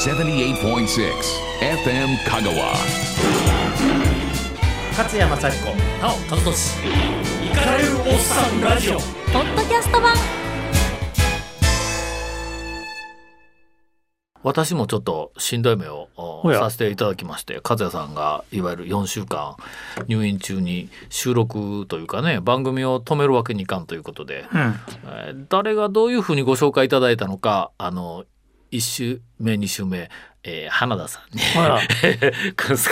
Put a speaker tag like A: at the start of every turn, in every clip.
A: 78.6 FM Kagawa.
B: 勝山幸子。
C: なお和俊。
B: イカれるおっさんラジオ。
D: ポッドキャスト版。
C: 私もちょっとしんどい目をさせていただきまして和也さんがいわゆる4週間入院中に収録というかね番組を止めるわけにいかんということで、えー誰がどういうふうにご紹介いただいたのかあの1週目2週目、えー花田さんに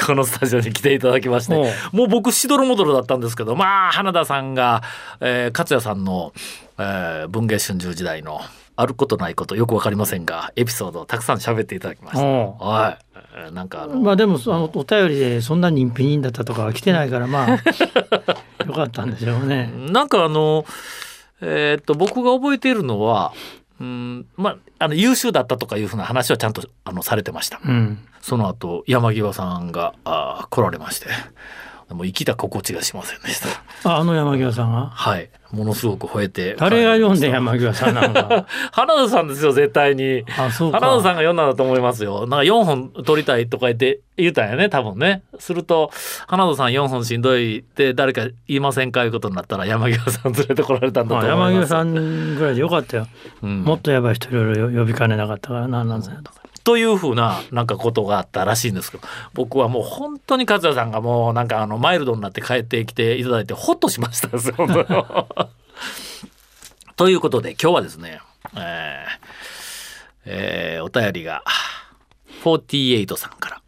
C: このスタジオに来ていただきましてもう僕しどろもどろだったんですけどまあ花田さんが、えー、勝也さんの、えー文藝春秋時代のあることないことよくわかりませんがエピソードをたくさん喋っていただきました。はい、えーなんかあの、
E: まあでもあのお便りでそんな人否人だったとかは来てないからまあ よかったんでしょうね。
C: なんかあのえーっと僕が覚えているのはうんまああの優秀だったとかいうふうな話はちゃんとあのされてました。
E: うん。
C: その後山際さんが来られましてもう生きた心地がしませんでした。
E: ああの山際さんが
C: はいものすごく吠えて
E: 誰が読んで山際さんなんか。
C: た 花田さんですよ絶対に。
E: あそうか。
C: 花田さんが読んだんだと思いますよ。なんか4本取りたいとか言って言ったんやね多分ね。すると花田さん4本しんどいって誰か言いませんかいうことになったら山際さん連れてこられたんだ
E: まあ
C: と思います。
E: 山際さんぐらいでよかったよ。
C: うん
E: もっとやばい人いろいろ呼びかねなかったからななんぞやとか。
C: というふうななんかことがあったらしいんですけど僕はもう本当に勝也さんがもうなんかあのマイルドになって帰ってきていただいてホッとしましたですよ。ということで今日はですね、えーえーお便りが48さんから。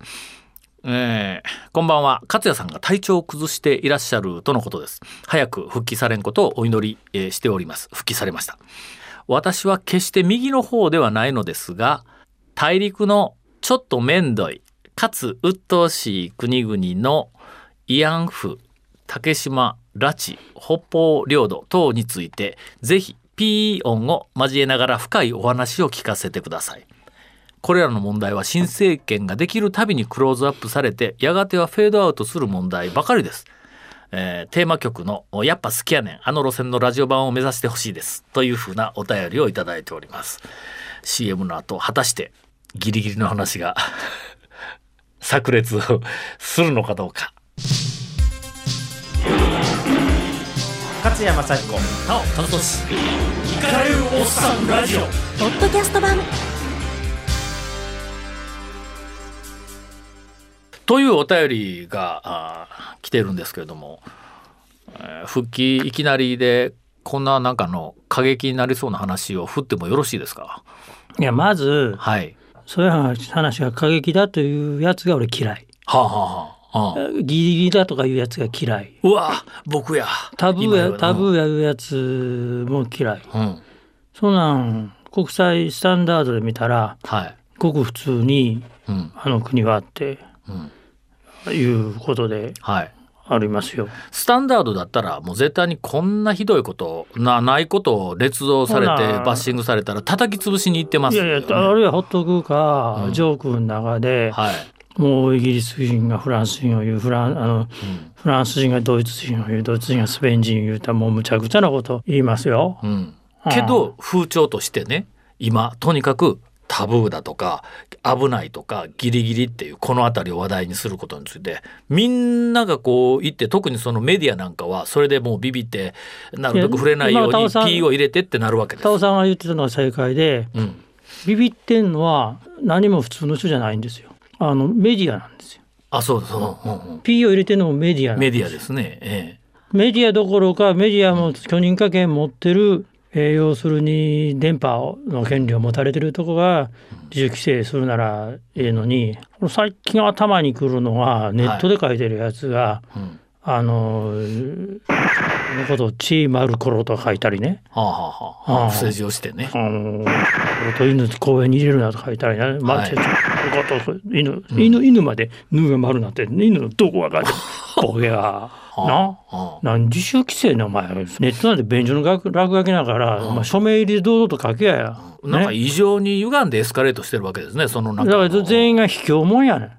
C: えーこんばんは勝也さんが体調を崩していらっしゃるとのことです早く復帰されんことをお祈り、えーしております復帰されました私は決して右の方ではないのですが大陸のちょっとめんどいかつ鬱陶しい国々の慰安婦竹島拉致北方領土等についてぜひピー音を交えながら深いお話を聞かせてください。これらの問題は新政権ができるたびにクローズアップされてやがてはフェードアウトする問題ばかりです、えーテーマ曲の「やっぱ好きやねんあの路線のラジオ版を目指してほしいです」というふうなお便りをいただいております。CM の後果たしてギリギリの話が 炸裂するのかどうか。
B: 勝山幸子
C: なお和俊
B: イカれるおっさんラジオ。
D: ポッドキャスト版。
C: というお便りが来てるんですけれども、えー復帰いきなりでこんななんかの過激になりそうな話を振ってもよろしいですか？
E: いやまず
C: はい
E: そういう話が過激だというやつが俺嫌い。
C: はあはあは
E: ギリギリだとかいうやつが嫌い。
C: うわ僕や。
E: タブーやタブーやるやつも嫌い。
C: うん。
E: そんなん国際スタンダードで見たら
C: はい。
E: ごく普通に
C: うん。
E: あの国はあって
C: うん。
E: いうことで。
C: はい
E: ありますよ。
C: スタンダードだったらもう絶対にこんなひどいことなないことを捏造されてバッシングされたら叩き潰しに行ってます。よ、
E: いやい
C: ね、
E: やあるいはほっとくか、
C: うん。
E: ジョークの中で、
C: はい、
E: もうイギリス人がフランス人を言うフランあの
C: うん。
E: フランス人がドイツ人を言うドイツ人がスペイン人を言うたらもうむちゃくちゃなこと言いますよ。
C: うん、けど風潮としてね今とにかくタブーだとか危ないとかギリギリっていうこの辺りを話題にすることについてみんながこう言って特にそのメディアなんかはそれでもうビビってなるべく触れないように
E: いやまあタオさん
C: P を入れてってなるわけです
E: タ。オさんが言ってたのは正解で
C: うん、
E: ビビってんのは何も普通の人じゃないんですよ。あのメディアなんですよ。
C: あそうです、うんうんうん
E: P を入れてるのもメディア
C: メディアですね。え
E: メディアどころかメディアも許認可権持ってる、えー要するに電波の権利を持たれてるとこが自主規制するならええのにこの最近頭にくるのはネットで書いてるやつが、
C: えうん。
E: あのーのことをチーマルコロと書いたりね、
C: はあはあはあ。不正字をしてね。
E: あ。のー、と犬公園に入れるなと書いたりね、まあ
C: はい
E: こと犬犬犬まで「ぬ」が丸なって犬のどこがかって ボケがな。
C: はあ
E: なん自主規制のお前ネットなんて便所の落落書きながら、お前署名入りで堂々と書けやや、
C: なんか
E: ね、
C: 異常に歪んでエスカレートしてるわけですね。そのなん
E: だから。全員が卑怯もんやねん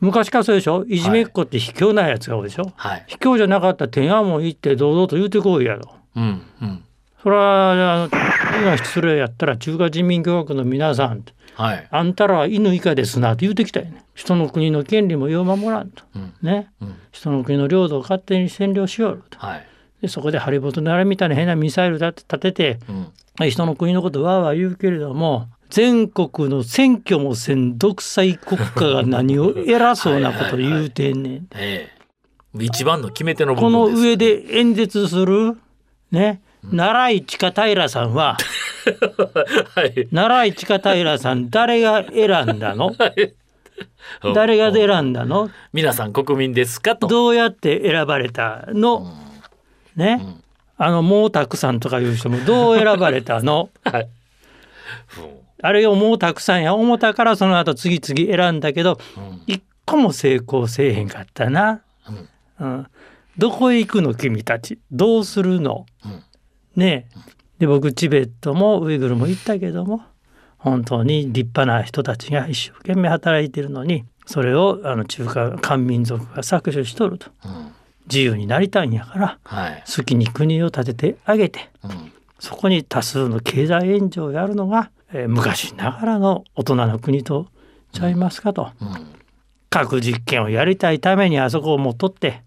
E: 昔からそうでしょ？いじめっ子って卑怯なやつが多いでしょ、
C: はい。
E: 卑怯じゃなかったら天安門行って堂々と言うてこいやろ
C: うんうん。
E: それはあの今それやったら中華人民共和国の皆さん
C: はい。
E: あんたらは犬以下ですなって言うてきたよね人の国の権利もよう守らんと、
C: うん
E: ね、
C: うん
E: 人の国の領土を勝手に占領しよると
C: はい。
E: でそこでハリボテのあれみたいな変なミサイルだって立てて
C: うん。
E: 人の国のことわーわー言うけれども全国の選挙もせん独裁国家が何を偉そうなこと言うてんねん。
C: ええ一番の決め手の部
E: この
C: 分です。
E: 上で演説するね奈良井近平さんは
C: はい。
E: 奈良井近平さん誰が選んだの？誰が選んだの？
C: 皆さん国民ですかと。
E: どうやって選ばれたの？ね？あの毛沢さんとかいう人もどう選ばれたの？
C: はい。
E: あれをもうたくさんや。思ったからその後次々選んだけど
C: うん。
E: 一個も成功せえへんかったな、うん。どこへ行くの君たち？どうするの、
C: うん
E: ねえで僕チベットもウイグルも行ったけども本当に立派な人たちが一生懸命働いてるのにそれをあの中華漢民族が搾取しとると
C: うん。
E: 自由になりたいんやから
C: はい。
E: 好きに国を建ててあげて
C: うん。
E: そこに多数の経済援助をやるのが、えー昔ながらの大人の国とちゃいますかと、
C: うん。
E: 核実験をやりたいためにあそこをもっとって、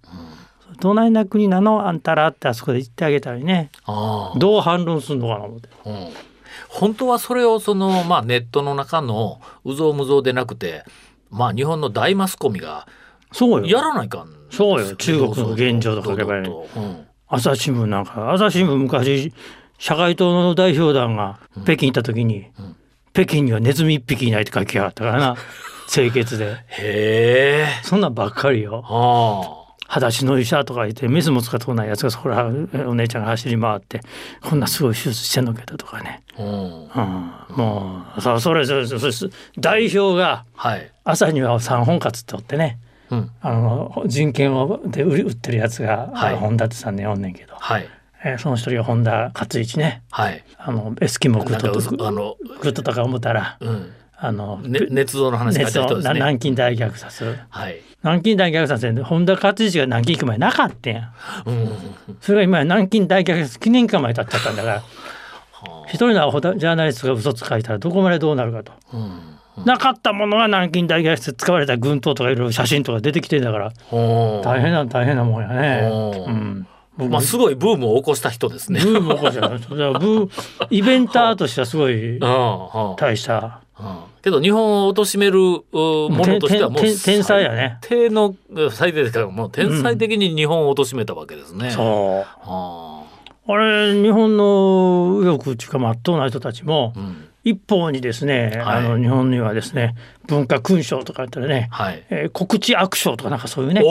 E: どないな国なの？あんたらってあそこで言ってあげたりね。
C: ああ。
E: どう反論するのかな思って。
C: うん。本当はそれをその、まあ、ネットの中のうぞうむぞうでなくて、まあ、日本の大マスコミがやらないかん。
E: そうよ。中国の現状とか書けばいい朝日新聞なんか朝日新聞昔社会党の代表団が北京行った時に、北京にはネズミ一匹いないって書きやがったからな。清潔で。
C: へえ。
E: そんなんばっかりよ。
C: あ
E: 裸足の医者とか言ってメスも使ったことないやつがそこらお姉ちゃんが走り回ってこんなすごい手術してんのけどとかね、
C: あ。うん。
E: うん、もうそそれそれそれそれ代表が
C: はい。
E: 朝には三本勝っておってね
C: うん。
E: あの人権をで売り売ってるやつが、
C: はい
E: 本田ってさんねおんねんけど、
C: はい。
E: えーその一人が本田勝一ね
C: はい。
E: あのエスキモ食
C: なんか
E: っと
C: うあの、
E: 食っとったか思ったら
C: うん。
E: あの、
C: ね、捏造の話書い
E: 熱を
C: た人ですね。
E: 南京大虐殺
C: はい。
E: 南京大虐殺で本田勝一が南京行く前なかったやん
C: うん。
E: それが今南京大虐殺記念館まで立っちゃったんだから一人のジャーナリストが嘘つかいたらどこまでどうなるかと。なかったものが南京大虐殺使われた軍刀とかいろいろ写真とか出てきてんだから大変な大変なもんやね。
C: ほう
E: うん、僕
C: まあ、すごいブームを起こした人ですね。
E: ブーム起こしたブーイベンターとしてはすごい
C: うんうん
E: 大した
C: うん。けど日本を貶めるうものとしてはもう
E: 天天天才やね。
C: 最低の最低ですからもう天才的に日本を貶めたわけですね。
E: そう。
C: あ
E: あれ日本の右翼っていうかまっとうな人たちも
C: あうん。
E: 一方にですね、
C: はい。
E: あの日本にはですね文化勲章とか言ったらね、
C: はい。
E: えー告知悪章とかなんかそういうね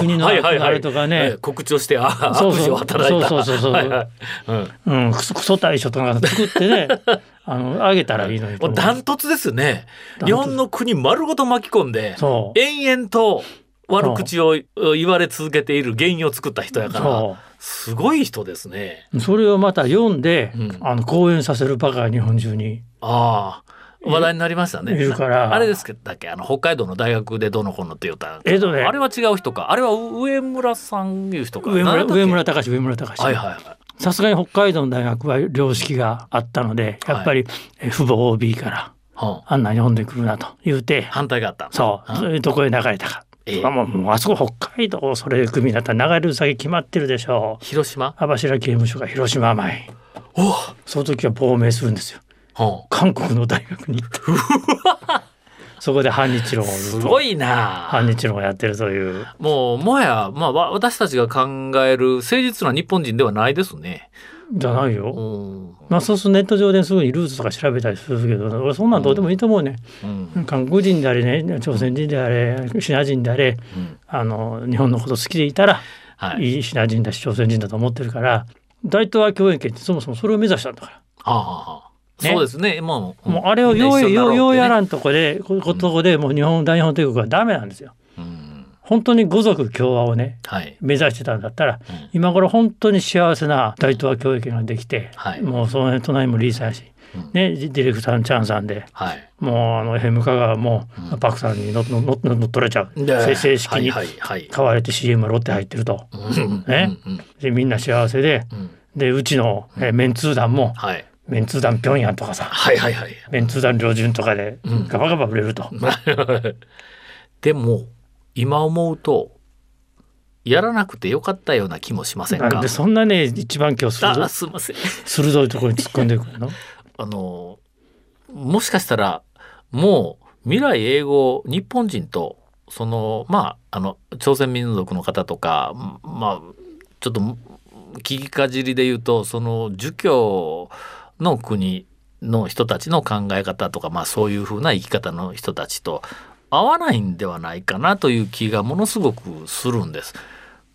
E: 国の
C: はいはいはい。
E: あれとかね。
C: ええ告知をしてあ
E: そうそう。
C: 悪事を働いた。
E: そうそうそうそう
C: はいはい。うん。
E: うん、クソクソ大賞とか作ってね あのあげたらいいのにと
C: ダントツですね。日本の国丸ごと巻き込んで延々と悪口を言われ続けている原因を作った人やから
E: そ
C: すごい人ですね。
E: うそれをまた読んで、
C: うん。
E: あの講演させるバカが日本中に
C: ああ話題になりましたね。
E: いるから。
C: あれですけどだっけあの北海道の大学でどのこのって言った
E: えっとね。
C: あれは違う人か。あれは上村さんいう人か。
E: 上村上村隆上村隆。
C: はいはいはい
E: さすがに北海道の大学は良識があったのでやっぱり、え父母 OB から
C: は
E: あんな読んでくるなと言うて
C: 反対があった。
E: そう。どこへ流れたか、
C: ええ。
E: あもうあそこ北海道それ組だったら流れる先決まってるでしょう。
C: 広島？
E: 網走刑務所が広島前。
C: お
E: その時は亡命するんですよ。
C: は
E: 韓国の大学にそこで反日論を
C: すごいな。
E: 反日論をやってるという。
C: もうもはや、まあ、わ私たちが考える誠実な日本人ではないですね。
E: じゃないよ、
C: うん。
E: まあそうするとネット上ですぐにルーツとか調べたりするけど俺そんなんどうでもいいと思うね、
C: うん。
E: 韓国人であれね朝鮮人であれシナ人であれ
C: うん。
E: あの日本のこと好きでいたら、
C: はい、
E: いいシナ人だし朝鮮人だと思ってるから大東亜共栄圏ってそもそもそれを目指したんだから。
C: はああ
E: ね。
C: そうですね。もう
E: もうあれをようようようやら
C: ん、
E: んとこでこことこでもう日本大日本帝国はダメなんですよ。
C: うん。
E: 本当に五族共和をね
C: はい。
E: 目指してたんだったら、
C: うん。
E: 今頃本当に幸せな大東亜共栄圏ができて、
C: はい。
E: もうその辺隣もリーさんやし、
C: うん。
E: ね、ディレクターのチャンさんで
C: はい。
E: もうあの FM 香川も、
C: うん。
E: パクさんに乗っ取れちゃう。
C: で
E: 正正式に買われて CM はロッテ入ってると。
C: うん。
E: ね。でみんな幸せで
C: うん。
E: でうちの、えーメンツー団も
C: はい
E: メンツー団ピョンヤンとかさ
C: はいはいはい。
E: メンツー団旅順とかで
C: うん
E: ガバガバ売れると、
C: でも今思うとやらなくてよかったような気もしませんか？
E: なんで。そんなね一番今日鋭
C: あすいません。
E: 鋭いところに突っ込んでくるの？
C: あのもしかしたらもう未来英語日本人とそのまああの朝鮮民族の方とかまあちょっと聞きかじりで言うとその儒教の国の人たちの考え方とかまあそういうふうな生き方の人たちと合わないんではないかなという気がものすごくするんです。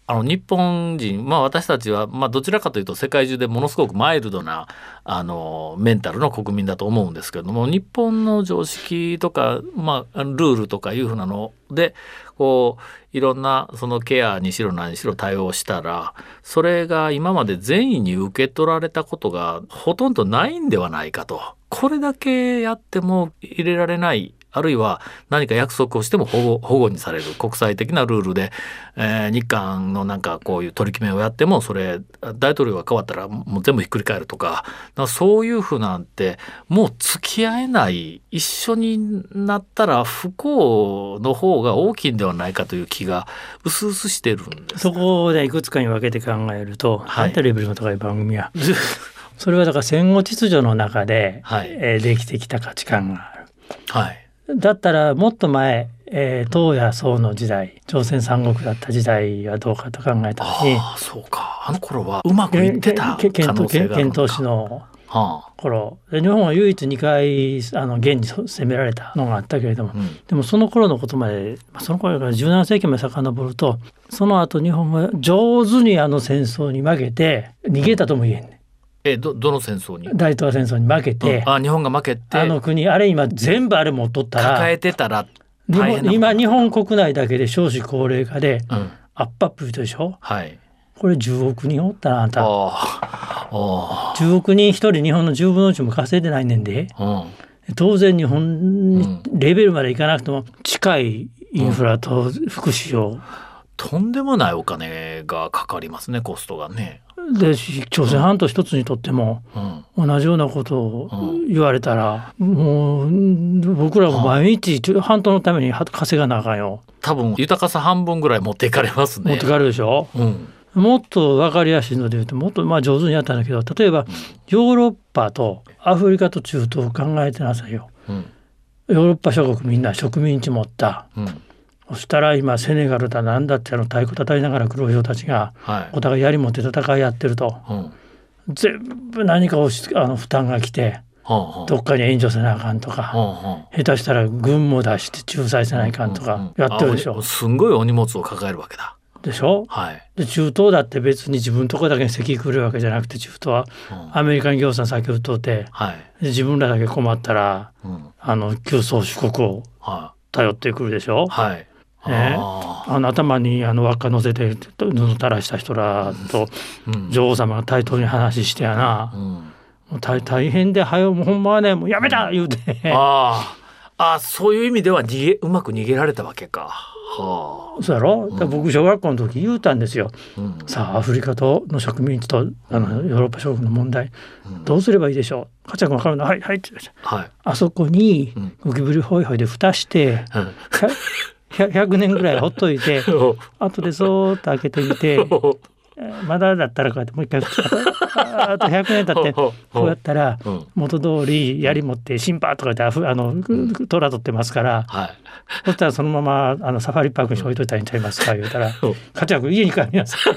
C: あの日本人まあ私たちは、まあ、どちらかというと世界中でものすごくマイルドなあのメンタルの国民だと思うんですけれども日本の常識とか、まあ、ルールとかいうふうなのでこういろんなそのケアにしろ何しろ対応したらそれが今まで善意に受け取られたことがほとんどないんではないかと。これだけやっても入れられないあるいは何か約束をしても保護保護にされる国際的なルールで、えー日韓のなんかこういう取り決めをやってもそれ大統領が変わったらもう全部ひっくり返るとかだからそういうふうなんてもう付き合えない一緒になったら不幸の方が大きいんではないかという気がうすうすしてるんです。
E: そこでいくつかに分けて考えると、
C: はい
E: なんてレベルの高い番組やそれはだから戦後秩序の中で、
C: はい
E: えーできてきた価値観がある。
C: はい
E: だったらもっと前、えー唐や宋の時代朝鮮三国だった時代はどうかと考えた時に
C: ああそうか。あの頃はうまくいってた可能性があるのか。
E: 遣唐使の
C: は
E: 頃で日本は唯一2回あの元に攻められたのがあったけれども
C: あうん。
E: でもその頃のことまでまあその頃から17世紀まで遡るとその後日本は上手にあの戦争に負けて逃げたとも言えんね
C: えどどの戦争に？
E: 大東亜戦争に負けて、
C: うん。あ日本が負けて。
E: あの国あれ今全部あれ持っとったら
C: 抱えてたら
E: 今日本国内だけで少子高齢化で
C: うん。
E: アップアップでしょ？
C: はい。
E: これ10億人おったらあんた。
C: あああ
E: 10億人1人日本の10分の1も稼いでないねんで。
C: あうん。
E: 当然日本にレベルまでいかなくても近いインフラと福祉を。
C: とんでもないお金がかかりますねコストがね。
E: で朝鮮半島一つにとっても
C: うん、
E: 同じようなことを
C: うん
E: 言われたらもう僕らも毎日半島のために稼がなあかんよ。
C: 多分豊かさ半分ぐらい持っていかれますね。
E: 持ってかれるでしょ？
C: うん。
E: もっと分かりやすいので言うともっとまあ上手にやったんだけど例えばヨーロッパとアフリカと中東を考えてなさいよ。
C: うん。
E: ヨーロッパ諸国みんな植民地持った。
C: うん
E: そしたら今セネガルだなんだってあの太鼓叩いながら黒人たちが
C: はい。
E: お互い槍持って戦いやってると。
C: うん。
E: 全部何か押しあの負担が来て
C: はんはん。
E: どっかに援助せなあかんとか
C: はんはん。
E: 下手したら軍も出して仲裁せないかんとかやってるでしょ。
C: あおすんごいお荷物を抱えるわけだ。
E: でしょ。
C: はい。
E: で中東だって別に自分のとこだけに席来るわけじゃなくて中東は
C: うん。
E: アメリカに業産先売っとって
C: はい。
E: で自分らだけ困ったら
C: うん。
E: あの旧宗主国を
C: は
E: 頼ってくるでしょ。
C: い。はい。
E: ね。
C: あ
E: あの頭にあの輪っか乗せて布垂らした人らと女王様が対等に話してやな。
C: うん。
E: もう大大変ではよもうほんまはねもうやめた言うて。
C: あああそういう意味では逃げうまく逃げられたわけか。は
E: そうやろ？だから僕小学校の時言うたんですよ。
C: あ。うん。
E: さあアフリカとの植民地とあのヨーロッパ諸国の問題
C: うん。
E: どうすればいいでしょう？かちゃん分かるの。はいはいって言って
C: はい。
E: あそこに
C: うん。
E: ゴキブリホイホイで蓋して
C: うん
E: 100 100年ぐらいほっといて 後でそーっと開けてみて えーまだだったらこうやってもう一回ああと100年経って こうやったら
C: うん。
E: 元通り槍持ってシンパーとか言ってあふあの虎取ってますから
C: はい。
E: そしたらそのままあのサファリパークに置いといたらいいんちゃいますか言うたら
C: うん「
E: かちゃん君家に帰りなさい」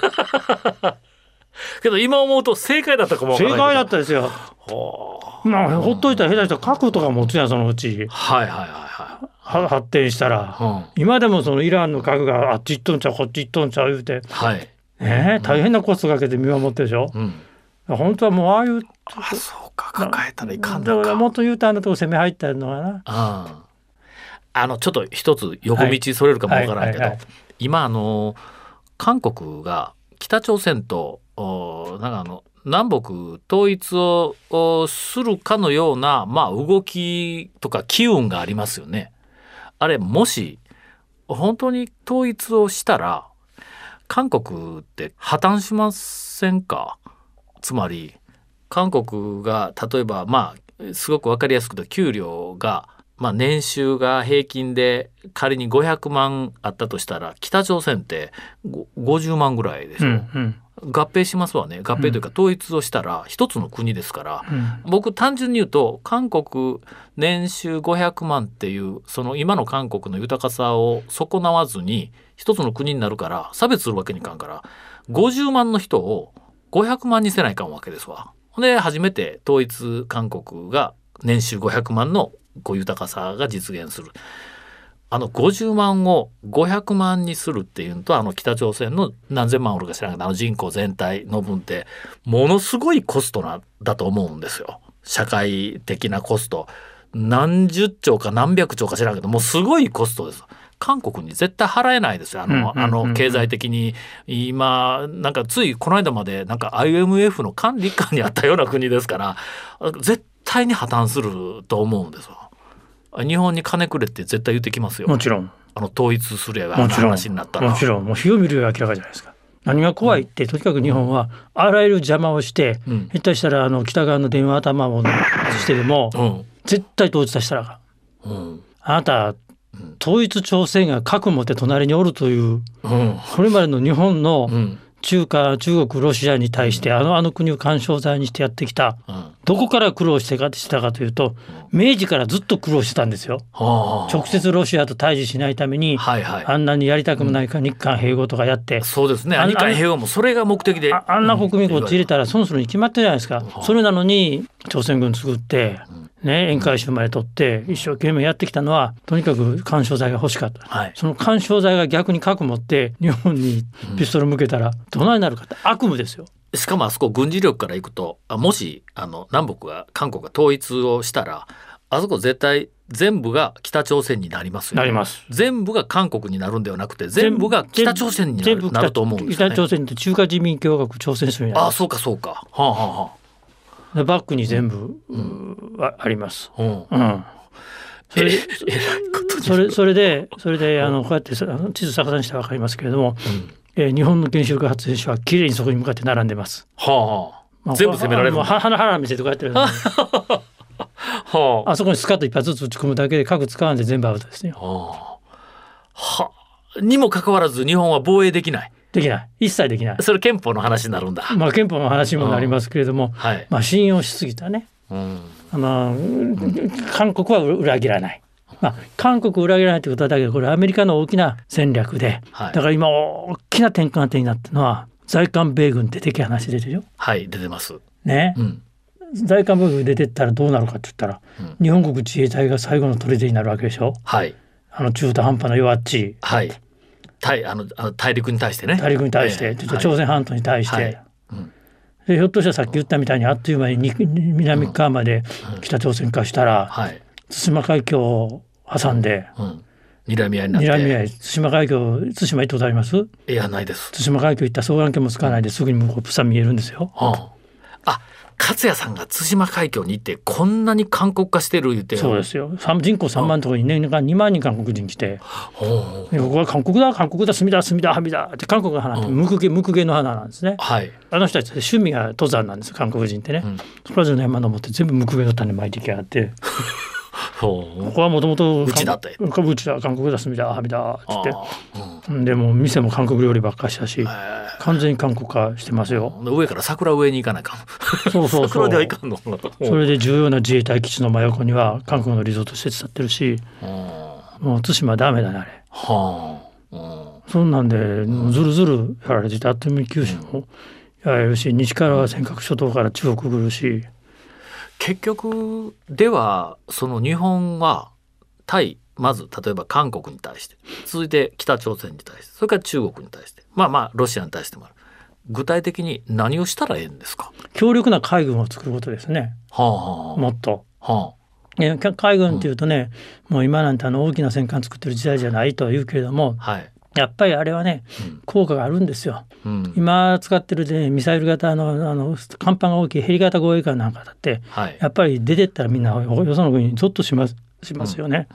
C: けど今思うと正解だったかも
E: 正解だったですよ。
C: は
E: まあほっといたら下手したら核とか持つやんそのうち。
C: あはいはいはい
E: は発展したら。
C: はい。
E: 今でもそのイランの核があっち行っとんちゃうこっち行っとんちゃう言うて
C: うん。はい。
E: ねえ大変なコストかけて見守ってるでしょ？
C: うん。
E: 本当はもうああいう
C: あそうか抱えたらいかん
E: だから。もっと言うとあんなとこ攻め入ったのはな。
C: ああのちょっと一つ横道それるかもわからんけど、今あの韓国が北朝鮮とおなんかあの南北統一をおするかのような、まあ、動きとか機運がありますよね。あれもし本当に統一をしたら韓国って破綻しませんか？つまり韓国が例えばまあすごく分かりやすく言うと給料が、まあ、年収が平均で仮に500万あったとしたら北朝鮮って50万ぐらいでしょ、
E: うんうん。
C: 合併しますわね合併というか統一をしたら一つの国ですから、
E: うん
C: 僕単純に言うと韓国年収500万っていうその今の韓国の豊かさを損なわずに一つの国になるから差別するわけにいかんから50万の人を500万にせないかんわけですわ。で初めて統一韓国が年収500万のこう豊かさが実現する。あの50万を500万にするっていうのとあの北朝鮮の何千万おるか知らんけどあの人口全体の分ってものすごいコストなだと思うんですよ。社会的なコスト。何十兆か何百兆か知らんけどもうすごいコストです。韓国に絶対払えないですよ。あの経済的に。今なんかついこの間までなんか IMF の管理下にあったような国ですから絶対に破綻すると思うんですよ日本に金くれって絶対言ってきますよ。
E: もちろん。
C: あの統一すれば
E: もちろん。
C: 話になったら。
E: もちろん。もう火を見るより明らかじゃないですか。何が怖いって、とにかく日本はあらゆる邪魔をして、
C: うん。
E: 下手したらあの北側の電話頭を外してでも、
C: うん。
E: 絶対統一させたらあ
C: うん。
E: あなた統一朝鮮が核持って隣におるという
C: うん。
E: これまでの日本の
C: うん。
E: 中華中国ロシアに対してあのあの国を干渉剤にしてやってきた。
C: うん
E: どこから苦労してかしたかというと明治からずっと苦労してたんですよ。
C: はあ
E: 直接ロシアと対峙しないために、
C: はいはい。
E: あんなにやりたくもないか日韓併合とかやって、
C: そうですね。日韓平和もそれが目的で。
E: ああんな国民こっち入れたら損するに決まってるじゃないですか。それなのに朝鮮軍作って、ね、沿海州まで取って一生懸命やってきたのはとにかく干渉剤が欲しかった。
C: はい。
E: その干渉剤が逆に核持って日本にピストル向けたらどないなるかって悪夢ですよ。
C: しかもあそこ軍事力からいくとあもしあの南北が韓国が統一をしたらあそこ絶対全部が北朝鮮になりますよ、
E: なります。
C: 全部が韓国になるんではなくて全部が北朝鮮になるなると思うんですよね。
E: 北朝鮮って中華人民共和国朝鮮州にあ
C: ああそうかそうか。はあは
E: るでバックに全部、うああります。
C: あはあ。
E: うん。それそれそれでそれであのこうやって地図逆さにしてわかりますけれども、えー日本の原子力発電所はきれいにそこに向かって並んでます。
C: はあは
E: まあ
C: 全部攻められる
E: は鼻腹見せてこうやってる。
C: はあ。
E: あそこにスカッと一発ずつ打ち込むだけで核使わんで全部アウトですよ。
C: はあ。はあにもかかわらず日本は防衛できない？
E: できない一切できない。
C: それ憲法の話になるんだ。
E: まあ憲法の話にもなりますけれども、
C: はい。
E: まあ信用しすぎたね。
C: うん。
E: あの韓国は裏切らない。まあ、韓国を裏切らないということはだけどこれアメリカの大きな戦略で、
C: はい。
E: だから今大きな転換点になったのは在韓米軍って的話出てるよ。
C: はい出てます。
E: ね、
C: うん。
E: 在韓米軍出てったらどうなるかって言ったら、
C: うん。
E: 日本国自衛隊が最後の砦になるわけでしょ？
C: はい。
E: あの中途半端な弱っち。い
C: はい。大あのあの大陸に対してね。
E: 大陸に対して、
C: ええ。
E: ちょっと朝鮮半島に対して、
C: はい。うん
E: でひょっとしたらさっき言ったみたいにあっという間にに南側まで北朝鮮化したら、
C: はい。
E: 対馬海峡を挟んで、
C: うん。睨み合いになって。
E: 睨み合い対馬海峡対馬行ったことあります？
C: いやないです。
E: 対馬海峡行ったら双眼鏡もつかないですぐに向こうプサン見えるんですよ。
C: はあ。あ、勝也さんが対馬海峡に行ってこんなに韓国化してる言って。
E: そうですよ三人口3万のところに年間2万人韓国人来て
C: ほうほう
E: でここは韓国だ韓国だ隅だ隅だはみだって韓国が花ってムクゲムクゲの花なんですね。
C: はい。
E: あの人たち趣味が登山なんですよ韓国人ってね。
C: ん
E: そこら中の山登って全部ムクゲの種まいてきやがって ここはもともと
C: うちだって。
E: うちだ韓国だ隅だはみだっつって。
C: あ
E: うん。でも店も韓国料理ばっかりしたし
C: あへ
E: 完全に韓国化してますよ。
C: え上から桜上に行かないかん。
E: そうそうそ
C: 桜
E: う
C: ではいかんの？
E: それで重要な自衛隊基地の真横には韓国のリゾート施設建ってるし
C: は
E: もう対馬ダメだねあれ。
C: あ。うん。
E: そんなんでずるずるやられててあっという間に九州もやられるし西からは尖閣諸島から中国来るし
C: 結局ではその日本は対まず例えば韓国に対して続いて北朝鮮に対してそれから中国に対してまあまあロシアに対してもある。具体的に何をしたらええんですか？
E: 強力な海軍を作ることですね。
C: はあ。はあ
E: もっと。
C: は
E: ねか海軍っていうとね、もう今なんてあの大きな戦艦作ってる時代じゃないとは言うけれども
C: あはい、
E: やっぱりあれはね
C: うん。
E: 効果があるんですよ。
C: うん、
E: 今使ってるでミサイル型のあの甲板が大きいヘリ型護衛艦なんかだって
C: はい。
E: やっぱり出てったらみんなよその国にゾッとしますしますよね。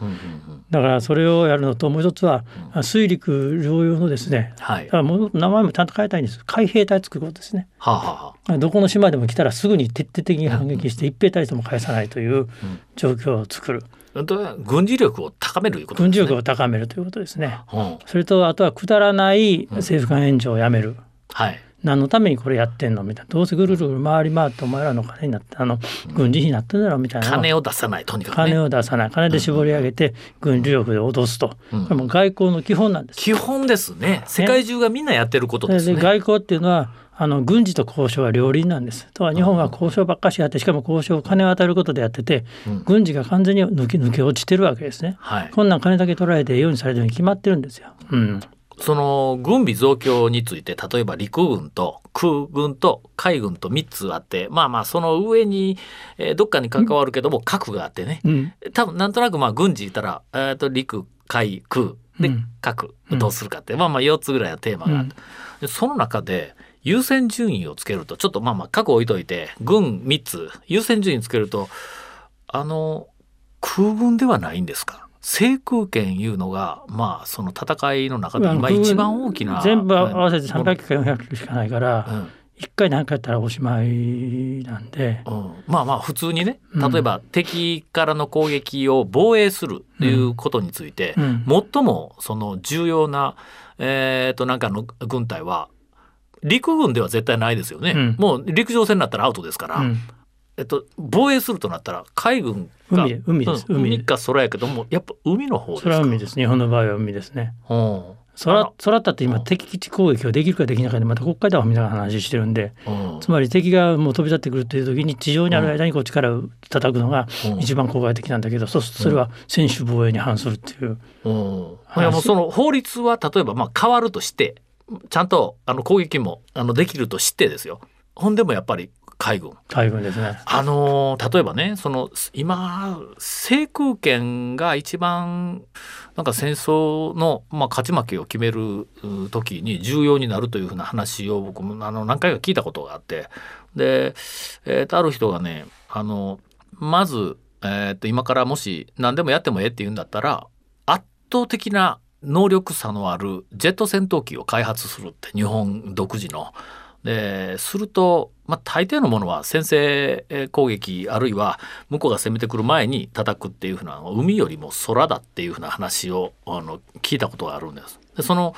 E: だからそれをやるのともう一つは水陸両用のですね
C: はい。
E: だからもう名前もちゃんと変えたいんです。海兵隊作ることですね。
C: はあ、はあは
E: どこの島でも来たらすぐに徹底的に反撃して一兵たりとも返さないという状況を作る。
C: あ、とは軍事力を高めるいうことですね。
E: 軍事力を高めるということですね。
C: うん。
E: それとあとはくだらない政府間援助をやめる。
C: はい。
E: 何のためにこれやってんのみたいなどうせぐるぐる回り回ってお前らの金になってあの軍事費になってんだろみたいな
C: 金を出さないとにかくね。
E: 金を出さない金で絞り上げて軍事力で脅すと、これも外交の基本なんです。
C: 基本ですね。世界中がみんなやってることですね。
E: で外交っていうのはあの軍事と交渉は両輪なんです。とは日本は交渉ばっかしやってしかも交渉を金を与えることでやってて、軍事が完全に抜け抜け落ちてるわけですね。
C: はい。
E: こんなん金だけ取られてようにされてるに決まってるんですよ。うん、
C: その軍備増強について例えば陸軍と空軍と海軍と3つあってまあまあその上に、えーどっかに関わるけども核があってね、
E: うん。
C: 多分なんとなくまあ軍事言ったら、えー、と陸海空で
E: うん。
C: 核どうするかって、まあまあ4つぐらいのテーマがあって、でその中で優先順位をつけるとちょっとまあまあ核置いといて軍3つ優先順位つけるとあの空軍ではないんですか？制空権いうのがまあその戦いの中で今一番大きな
E: 全部合わせて
C: うん。
E: 300キロか400キロしかないから、
C: うん。
E: 一回何回やったらおしまいなんで、
C: うん。まあまあ普通にね
E: うん。
C: 例えば敵からの攻撃を防衛するということについて、
E: うん。
C: 最もその重要な、えー、となんかの軍隊は陸軍では絶対ないですよね、
E: うん。
C: もう陸上戦になったらアウトですから、
E: うん
C: えっと、防衛するとなったら海軍が
E: 海海です
C: うん
E: 海。
C: 海か空やけどもやっぱ海の方です
E: そ
C: か
E: 海です日本の場合は海ですね。
C: うん。
E: 空空ったって今
C: うん。
E: 敵基地攻撃をできるかできないかでまた国会ではみたいな話してるんで
C: うん。
E: つまり敵がもう飛び立ってくるという時に地上にある間にこう力を叩くのが
C: うん。
E: 一番効果的なんだけどそうするとそれは専守防衛に反するっていう。
C: うん、いやもうその法律は例えばまあ変わるとしてちゃんとあの攻撃もあのできるとしてですよ。ほんでもやっぱり海軍
E: 海軍ですね。
C: あのー例えばねその今制空権が一番なんか戦争の、まあ、勝ち負けを決めるう時に重要になるというふうな話を僕もあの何回か聞いたことがあってで、えーとある人がねあのまず、えーと今からもし何でもやってもええって言うんだったら圧倒的な能力差のあるジェット戦闘機を開発するって日本独自の。ですると、まあ、大抵のものは先制攻撃あるいは向こうが攻めてくる前に叩くっていうふうな海よりも空だっていうふうな話をあの聞いたことがあるんです。でその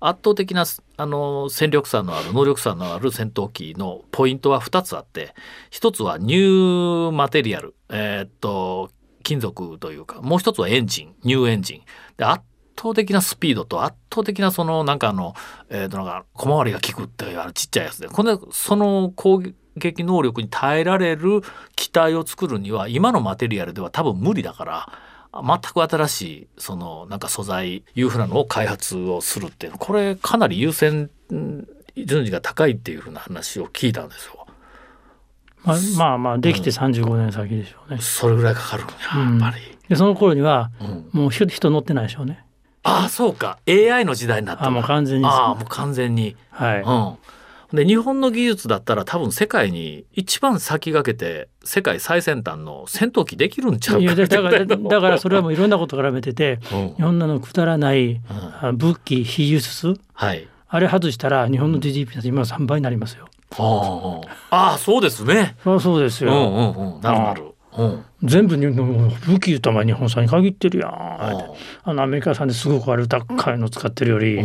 C: 圧倒的なあの戦力差のある能力差のある戦闘機のポイントは2つあって1つはニューマテリアル、えーっと金属というかもう一つはエンジンニューエンジンで圧倒的なスピードと圧倒的なそのなんかあの、えーとなんか小回りが効くっていうあのちっちゃいやつでこれその攻撃能力に耐えられる機体を作るには今のマテリアルでは多分無理だから全く新しいそのなんか素材いうふうなのを開発をするっていうのこれかなり優先うん順位が高いっていうふうな話を聞いたんですよ。
E: まあまあまあできて35年先でしょうね。
C: それぐらいかかるんややっぱり。
E: でその頃には
C: うん
E: もう人人乗ってないでしょうね。
C: ああそうか AI の時代になった
E: あもう完全に
C: ああもう完全に。
E: はい。
C: うん、で日本の技術だったら多分世界に一番先駆けて世界最先端の戦闘機できるんちゃう
E: い
C: か
E: やだだから だからそれはもういろんなこと絡めてて
C: うん
E: 日本のくだらない
C: うん
E: あ武器非輸出？
C: はい
E: あれ外したら日本の GDP だって今の3倍になりますよ。
C: ああああそうですね。
E: そうですよ。
C: うんうんうんなるなる。うん
E: 全部に武器言うとお前日本産に限ってるやん。
C: あ
E: あのアメリカ産ですごくある高いの使ってるより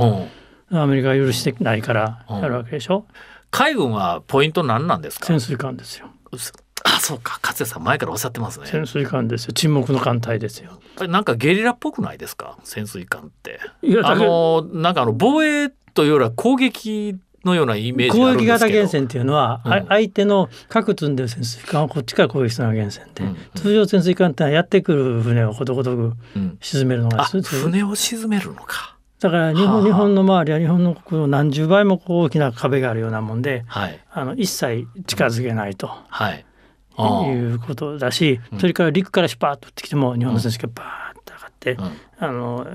E: アメリカが許してないから
C: うん
E: やるわけでしょ？
C: 海軍はポイント何なんですか？
E: 潜水艦ですよ。
C: あそうか勝谷さん前からおっしゃってますね
E: 潜水艦ですよ。沈黙の艦隊ですよ。
C: あれなんかゲリラっぽくないですか？潜水艦ってあ
E: いやだけど
C: のなんかあの防衛というよりは攻撃のようなイメージがあ
E: 攻撃
C: るんですけど。
E: 型源泉っていうのは、あ
C: うん。
E: 相手の核積んでる潜水艦をこっちから攻撃するのが源泉で、
C: うん。うん
E: 通常潜水艦ってのはやってくる船をことごとく
C: うん。
E: 沈めるのが
C: あ
E: す。
C: 船を沈めるのか。
E: だから日
C: はあ。
E: 本日本の周りは日本の国の何十倍もこう大きな壁があるようなもんで
C: はい。
E: あの一切近づけないと。
C: はい。ああ
E: いうことだし、
C: うん。
E: それから陸からシュパーッと撃ってきても日本の潜水艦バーッと上がって、
C: うん。
E: あの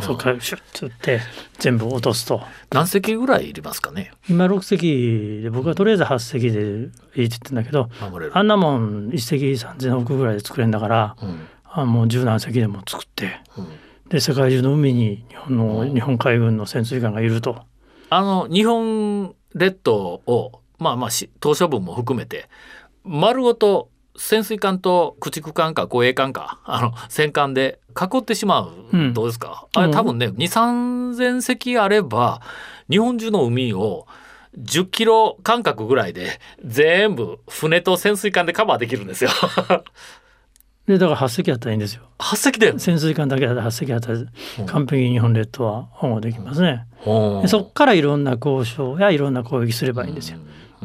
E: そこからシュッと撃って全部落とすと。
C: 何隻ぐらいいりますかね？
E: 今6隻で僕はとりあえず8隻でいいって言ってんだけど
C: 守れる。
E: あんなもん1隻3,000億ぐらいで作れんだから
C: うん。
E: ああもう十何隻でも作って、で世界中の海に日本の日本海軍の潜水艦がいると。
C: あの日本列島をまあまあし島嶼分も含めて丸ごと潜水艦と駆逐艦か護衛艦かあの戦艦で囲ってしまう、
E: うん
C: どうですか？あれ
E: うん
C: 多分ね2 3千隻あれば日本中の海を10キロ間隔ぐらいで全部船と潜水艦でカバーできるんですよ。
E: でだから8隻あったらいいんですよ。
C: 8隻で？
E: 潜水艦だけだったら8隻あったら完璧に日本列島は保護できますね。
C: ほ
E: でそっからいろんな交渉やいろんな攻撃すればいいんですよ。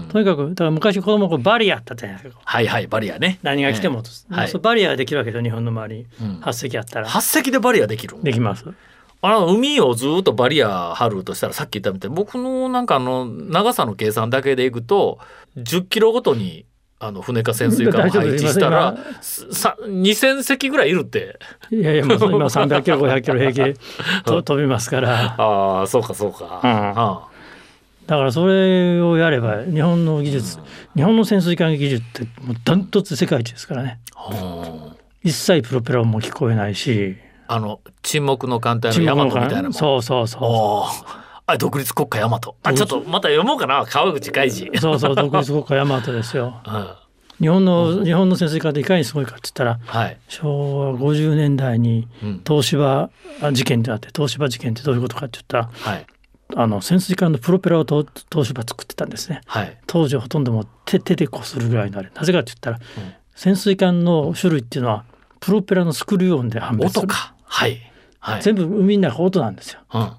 E: とにかくだから昔子供の頃バリアあったじゃないですか。
C: はいはいバリアね。
E: 何が来ても、
C: はい。
E: バリアができるわけですよ日本の周り。に
C: うん。
E: 8隻あったら
C: 8隻でバリアできる。
E: できます。
C: あの海をずっとバリア張るとしたらさっき言ったみたいに僕のなんかあの長さの計算だけでいくと10キロごとにあの船か潜水艦を配置したら さ2,000隻ぐらいいるって。
E: いやいやもう今300キロ500キロ平気 飛びますから。
C: ああそうかそうか、
E: うん。
C: あ
E: だからそれをやれば日本の技術日本の潜水艦技術ってもうダントツ世界一ですからね。一切プロペラも聞こえないし。
C: あの沈黙の艦隊のヤマトみたいな
E: そうそうそ
C: おー。あ独立国家ヤマト。あちょっとまた読もうかな。川口海事。
E: うそうそう独立国家ヤマトですよ。
C: うん。
E: 日本の日本の潜水艦っていかにすごいかって言ったら
C: はい、
E: 昭和50年代に
C: うん。
E: 東芝事件ってあって東芝事件ってどういうことかって言ったら
C: はい
E: あの潜水艦のプロペラを東東芝作ってたんですね。
C: はい。
E: 当時はほとんどもう手手でこするぐらいのあれ。なぜかって言ったら、潜水艦の種類っていうのはプロペラのスクリュー音で判別する。
C: 音か。はい。はい。
E: 全部海の中音なんですよ。
C: うん。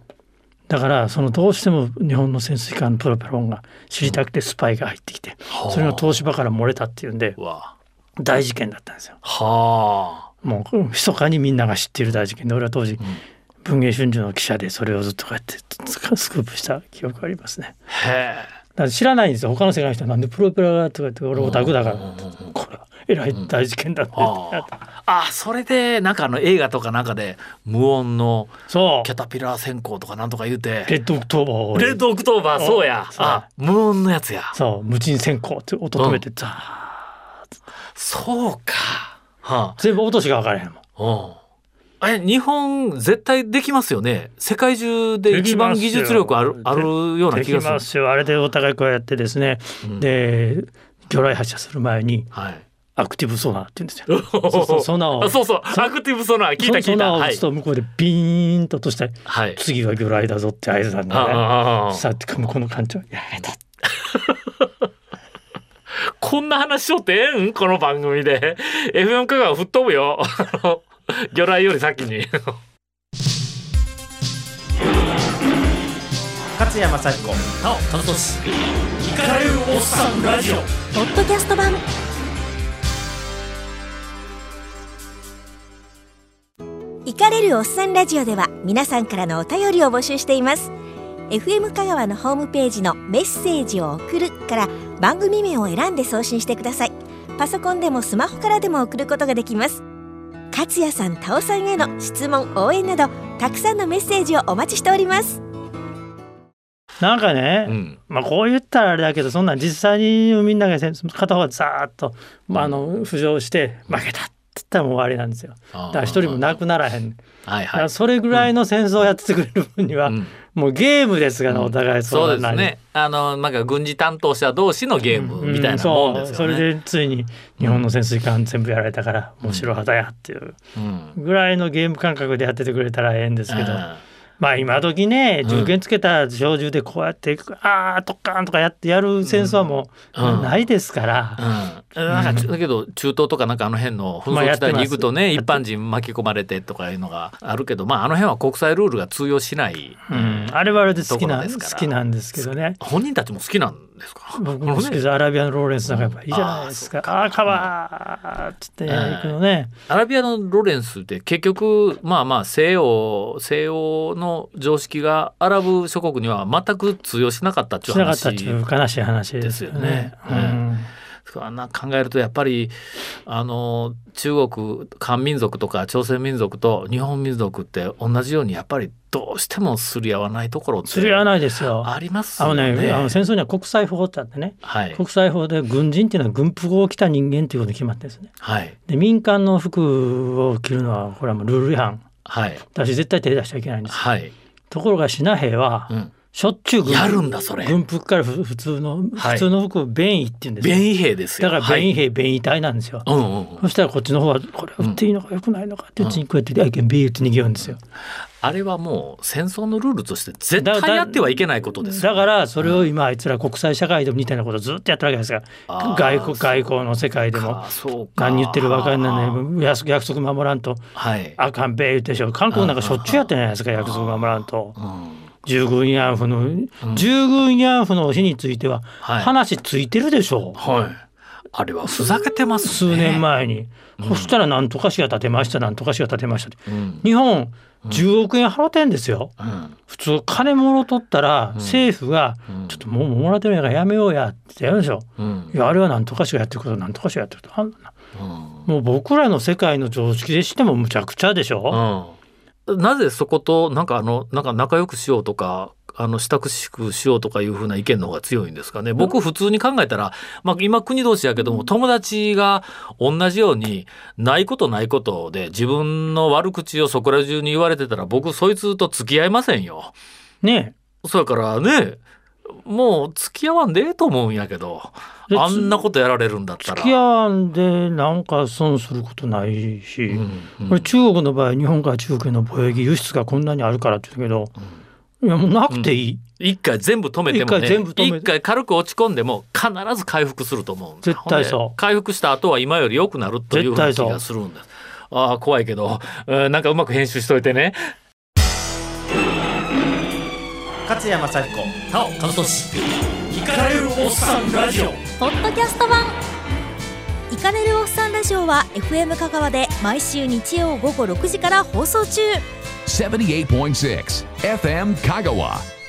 E: だからそのどうしても日本の潜水艦のプロペラ音が知りたくてスパイが入ってきてそれが東芝から漏れたっていうんで大事件だったんですよ。
C: は
E: もう密かにみんなが知っている大事件で俺は当時文藝春秋の記者でそれをずっとこうやってスクープした記憶がありますね。
C: あへえ。
E: だ知らないんですよ。他の世界の人はなんでプロペラがとか言って俺オタクだからこれはえらい大事件だって
C: ああそれでなんかあの映画とかなんかで無音のキャタピラー潜航とかなんとか言うて。
E: レッドオクトーバーを。
C: レッドオクトーバーそうや。あ無音のやつや。
E: そう。無音潜航って音止めてザー
C: そうか。は
E: 全部音しか分からへんもん。
C: あうんえ日本絶対できますよね。世界中で一番技術力あるあるような気がする。
E: ますよ。あれでお互いこうやってですね、
C: うん。
E: で魚雷発射する前に
C: はい。
E: アクティブソナーって言うんですよ。そうそうソナー
C: そうそう。アクティブソナー。聞いた聞いた。はい
E: ソナーを打つと向こうでビーンと落として
C: はい。
E: 次は魚雷だぞって合図なん
C: あ
E: だねさあって向こうの艦長「いやだ
C: こんな話しよってええん？この番組で。FM 香川吹っ飛ぶよ 魚雷より先に。
B: 勝山幸子
C: なお楽し
B: イカれるおっさんラジオ。
D: ポッドキャスト版。イカれるおっさんラジオでは皆さんからのお便りを募集しています。FM 香川のホームページのメッセージを送るから番組名を選んで送信してください。パソコンでもスマホからでも送ることができます勝也さん、タオさんへの質問、応援などたくさんのメッセージをお待ちしております。
E: なんかね、
C: うん。
E: まあこう言ったらあれだけどそんなん実際にみんながせ片方がザーッと、まあ、あの浮上して負けたって言ったらもう終わりなんですよ。だから一人もなくならへん。
C: はいはい。
E: それぐらいの戦争をやってくれる分には、
C: うん
E: もうゲームですから、お互い
C: そうですね。あのなんか軍事担当者同士のゲームみたいなもんですよね、
E: そう。それでついに日本の潜水艦全部やられたから、もう白旗やっていう
C: うん
E: ぐらいのゲーム感覚でやっててくれたらええんですけど、
C: うん
E: まあ今時ね銃剣つけた小銃でこうやって、ああとっかんとかやってやる戦争はもう、
C: うん。
E: ないですから、
C: うん、なんかだけど中東とかなんかあの辺の紛争地帯に行くとね、一般人巻き込まれてとかいうのがあるけどまああの辺は国際ルールが通用しない、
E: うん、あれはあれで好きな好きなんですけどね。
C: 本人たちも好きなんですか？
E: 僕も好きですアラビアのローレンスなんかやっぱいいじゃないですか、ああー川っつって行くのね、
C: アラビアのロレンスって結局まあまあ西洋西洋の常識がアラブ諸国には全く通用しなかったっていう
E: しなかったって
C: 話
E: いう悲しい話ですよね。
C: ですよね。
E: うん
C: そうやな考えるとやっぱりあの中国漢民族とか朝鮮民族と日本民族って同じようにやっぱりどうしてもすり合わないところ
E: すり合わないですよ。
C: あります
E: あ
C: よね。
E: のね、あの戦争には国際法ってあってね、
C: はい
E: 国際法で軍人っていうのは軍服を着た人間っていうことに決まってるんですね。
C: はい
E: で民間の服を着るのはこれはもうルール違反
C: はい
E: だし絶対手出しちゃいけないんですよ。
C: はい。
E: ところがシナ兵は
C: うん。
E: しょっちゅう軍服
C: やるんだそれ
E: 軍服からふ普通の
C: はい
E: 普通の服を便衣って言うんですよ。
C: 便衣兵ですよ。
E: だから便衣
C: はい
E: 兵、便衣隊なんですよ。
C: うんうんうん。
E: そしたらこっちの方はこれ売っていいのか良くないのかってうちにこうやって「I can be」って逃げるんですよ。
C: あれはもう戦争のルールとして絶対やってはいけないことですよ。
E: だからそれを今あいつら国際社会でもみたいなことをずっとやってるわけですが外交外交の世界でも何言ってるか分かんないね約約束守らんと
C: はい。
E: あかんべえ言ってでしょ韓国なんかしょっちゅうやってるじゃないですか約束守らんと
C: うん
E: 従軍慰安婦の従軍慰安婦の日については
C: はい。
E: 話ついてるでしょ
C: はい。あれはふざけてますね。
E: 数年前に。そしたら何とかしが立てました何とかしが立てましたって。
C: うん。
E: 日本10億円払ってんですよ。
C: うん。
E: 普通金もろとったら政府が
C: うん。
E: ちょっともうもらってるんやからやめようやってやるでしょ。
C: うん。
E: いやあれは何とかしがやってること何とかしがやってること。あんな。
C: うん。
E: もう僕らの世界の常識でしてもむちゃくちゃでしょ、
C: うん、なぜそことなんかあのなんか仲良くしようとかあの親しくしようとかいうふうな意見の方が強いんですかね。僕普通に考えたら、まあ、今国同士やけども友達が同じようにないことないことで自分の悪口をそこら中に言われてたら僕そいつと付き合いませんよ。
E: ね
C: そやからねもう付き合わんでええと思うんやけど
E: で
C: あんなことやられるんだったら。
E: 付き合わんでなんか損することないし、
C: うんうん。
E: これ中国の場合日本から中国への貿易輸出がこんなにあるからって言うけど、いやもうなくていい、
C: 一回全部止めてもね。
E: 一回全部止め
C: 一回軽く落ち込んでも必ず回復すると思うんです
E: 絶対そう。
C: 回復した後は今より良くなるという気
E: 絶対そう。
C: がするんです。ああ怖いけど、えーなんかうまく編集しといてね。
B: 勝山幸子田尾和俊聞かれるおっさんラジオ
D: ポッドキャスト版。イカれるおっさんラジオは FM 香川で毎週日曜午後6時から放送中。
A: 78.6 FM Kagawa.